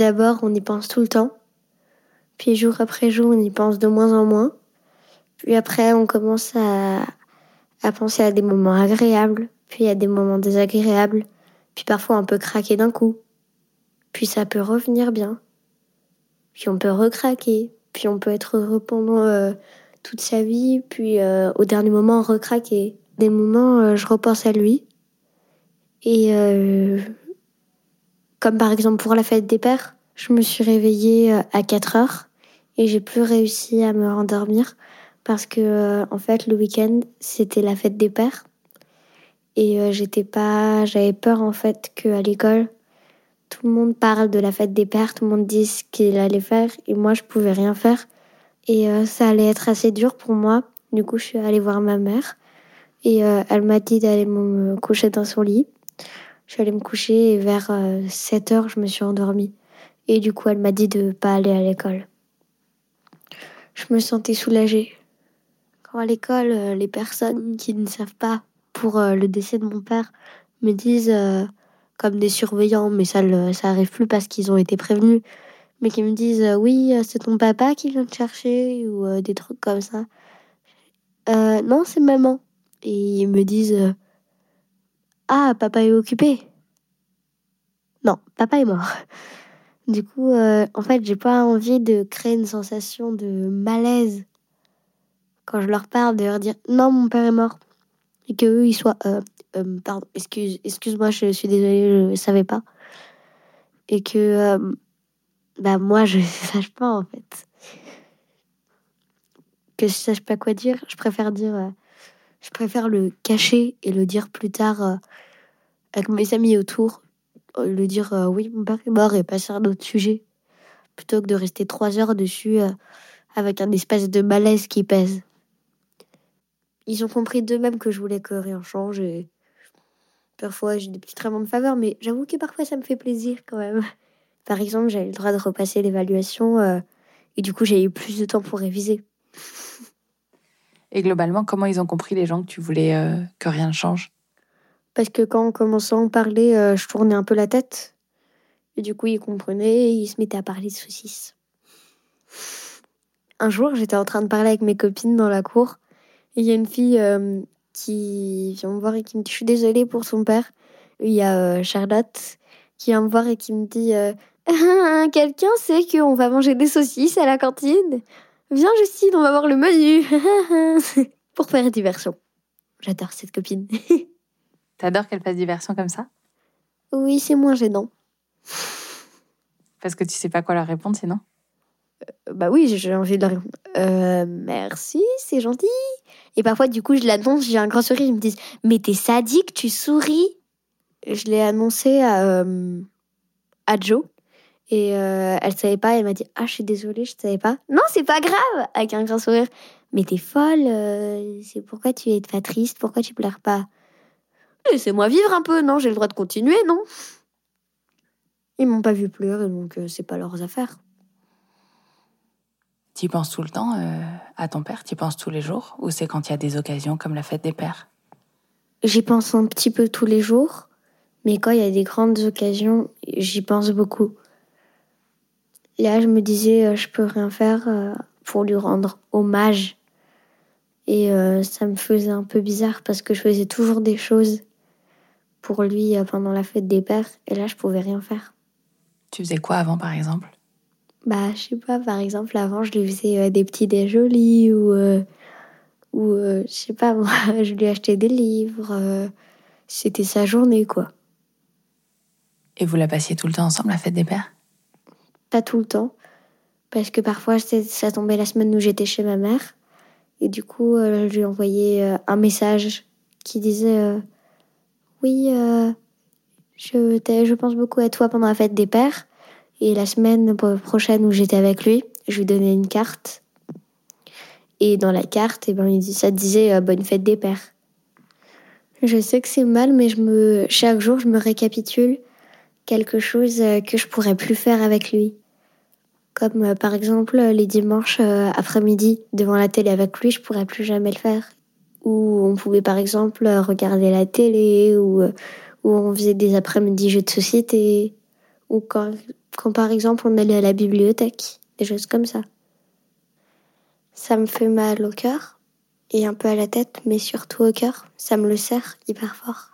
D'abord, on y pense tout le temps. Puis jour après jour, on y pense de moins en moins. Puis après, on commence à, à penser à des moments agréables, puis à des moments désagréables, puis parfois on peut craquer d'un coup. Puis ça peut revenir bien. Puis on peut recraquer, puis on peut être heureux pendant euh, toute sa vie, puis euh, au dernier moment recraquer. Des moments, euh, je repense à lui. Et comme par exemple pour la fête des pères, je me suis réveillée à 4 heures et j'ai plus réussi à me rendormir parce que en fait le week-end c'était la fête des pères et j'étais pas j'avais peur en fait que à l'école tout le monde parle de la fête des pères, tout le monde dit ce qu'il allait faire et moi je pouvais rien faire et ça allait être assez dur pour moi. Du coup, je suis allée voir ma mère et elle m'a dit d'aller me coucher dans son lit. Je suis allée me coucher et vers 7 heures, je me suis endormie. Et du coup, elle m'a dit de pas aller à l'école. Je me sentais soulagée. Quand à l'école, les personnes qui ne savent pas pour le décès de mon père me disent comme des surveillants, mais ça ça arrive plus parce qu'ils ont été prévenus, mais qui me disent oui, c'est ton papa qui vient te chercher ou des trucs comme ça. Euh, non, c'est maman. Et ils me disent ah, papa est occupé. Non, papa est mort. Du coup, en fait, j'ai pas envie de créer une sensation de malaise quand je leur parle, de leur dire non, mon père est mort. Et qu'eux, ils soient. pardon, excuse, excuse-moi, je suis désolée, je savais pas. Et que. bah, moi, je sache pas, en fait. Que je sache pas quoi dire, je préfère dire. Je préfère le cacher et le dire plus tard avec mes amis autour. Le dire oui, mon père est mort et passer à un autre sujet. Plutôt que de rester trois heures dessus avec un espèce de malaise qui pèse. Ils ont compris d'eux-mêmes que je voulais que rien change et parfois j'ai des petits traitements de faveur, mais j'avoue que parfois ça me fait plaisir quand même. Par exemple, j'avais le droit de repasser l'évaluation et du coup j'ai eu plus de temps pour réviser. Et globalement, comment ils ont compris les gens que tu voulais que rien ne change? Parce que quand on commençait à en parler, je tournais un peu la tête. Et du coup, ils comprenaient et ils se mettaient à parler de saucisses. Un jour, j'étais en train de parler avec mes copines dans la cour. Et il y a une fille qui vient me voir et qui me dit Je suis désolée pour son père. Il y a Charlotte qui vient me voir et qui me dit Quelqu'un sait qu'on va manger des saucisses à la cantine? Viens, Justine, on va voir le menu. pour faire diversion. J'adore cette copine. T'adores qu'elle fasse diversion comme ça? Oui, c'est moins gênant. Parce que tu sais pas quoi leur répondre sinon? Bah oui, j'ai envie de leur répondre. Euh, merci, c'est gentil. Et parfois, du coup, je l'annonce, j'ai un grand sourire, ils me disent Mais t'es sadique, tu souris Je l'ai annoncé à, à Joe. Et elle savait pas, elle m'a dit Ah, je suis désolée, je savais pas. Non, c'est pas grave Avec un grand sourire. Mais t'es folle, c'est pourquoi tu es pas triste, pourquoi tu pleures pas? Laissez-moi vivre un peu, non J'ai le droit de continuer, non Ils m'ont pas vu pleurer, donc c'est pas leurs affaires. Tu penses tout le temps à ton père? Tu penses tous les jours? Ou c'est quand il y a des occasions comme la fête des pères? J'y pense un petit peu tous les jours, mais quand il y a des grandes occasions, j'y pense beaucoup. Là, je me disais, je peux rien faire pour lui rendre hommage. Et ça me faisait un peu bizarre parce que je faisais toujours des choses pour lui pendant la fête des pères. Et là, je pouvais rien faire. Tu faisais quoi avant, par exemple? Bah, je sais pas, par exemple, avant, je lui faisais des petits déjolis ou, Ou, euh, je sais pas, moi, je lui ai acheté des livres. euh, C'était sa journée, quoi. Et vous la passiez tout le temps ensemble, la fête des pères? Pas tout le temps. Parce que parfois, ça tombait la semaine où j'étais chez ma mère. Et du coup, euh, je lui ai envoyé euh, un message qui disait euh, Oui, je, je pense beaucoup à toi pendant la fête des pères. Et la semaine prochaine où j'étais avec lui, je lui donnais une carte. Et dans la carte, eh ben, ça disait Bonne fête des pères. Je sais que c'est mal, mais je me, chaque jour, je me récapitule quelque chose euh, que je pourrais plus faire avec lui. Comme euh, par exemple euh, les dimanches après-midi devant la télé avec lui, je pourrais plus jamais le faire. Ou on pouvait par exemple regarder la télé, ou, ou on faisait des après-midi jeux de société, ou quand, quand par exemple on allait à la bibliothèque, des choses comme ça. Ça me fait mal au cœur et un peu à la tête, mais surtout au cœur. Ça me le serre hyper fort.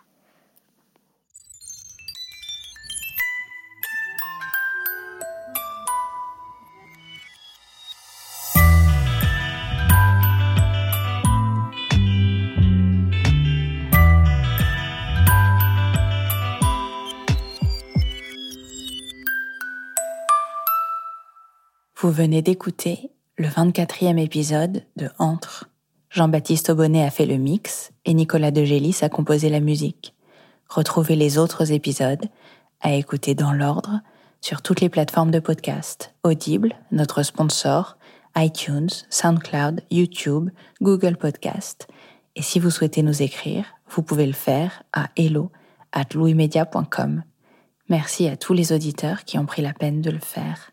Vous venez d'écouter le 24e épisode de Entre. Jean-Baptiste Aubonnet a fait le mix et Nicolas Degélis a composé la musique. Retrouvez les autres épisodes à écouter dans l'ordre sur toutes les plateformes de podcast. Audible, notre sponsor, iTunes, SoundCloud, YouTube, Google Podcast. Et si vous souhaitez nous écrire, vous pouvez le faire à hello at. Merci à tous les auditeurs qui ont pris la peine de le faire.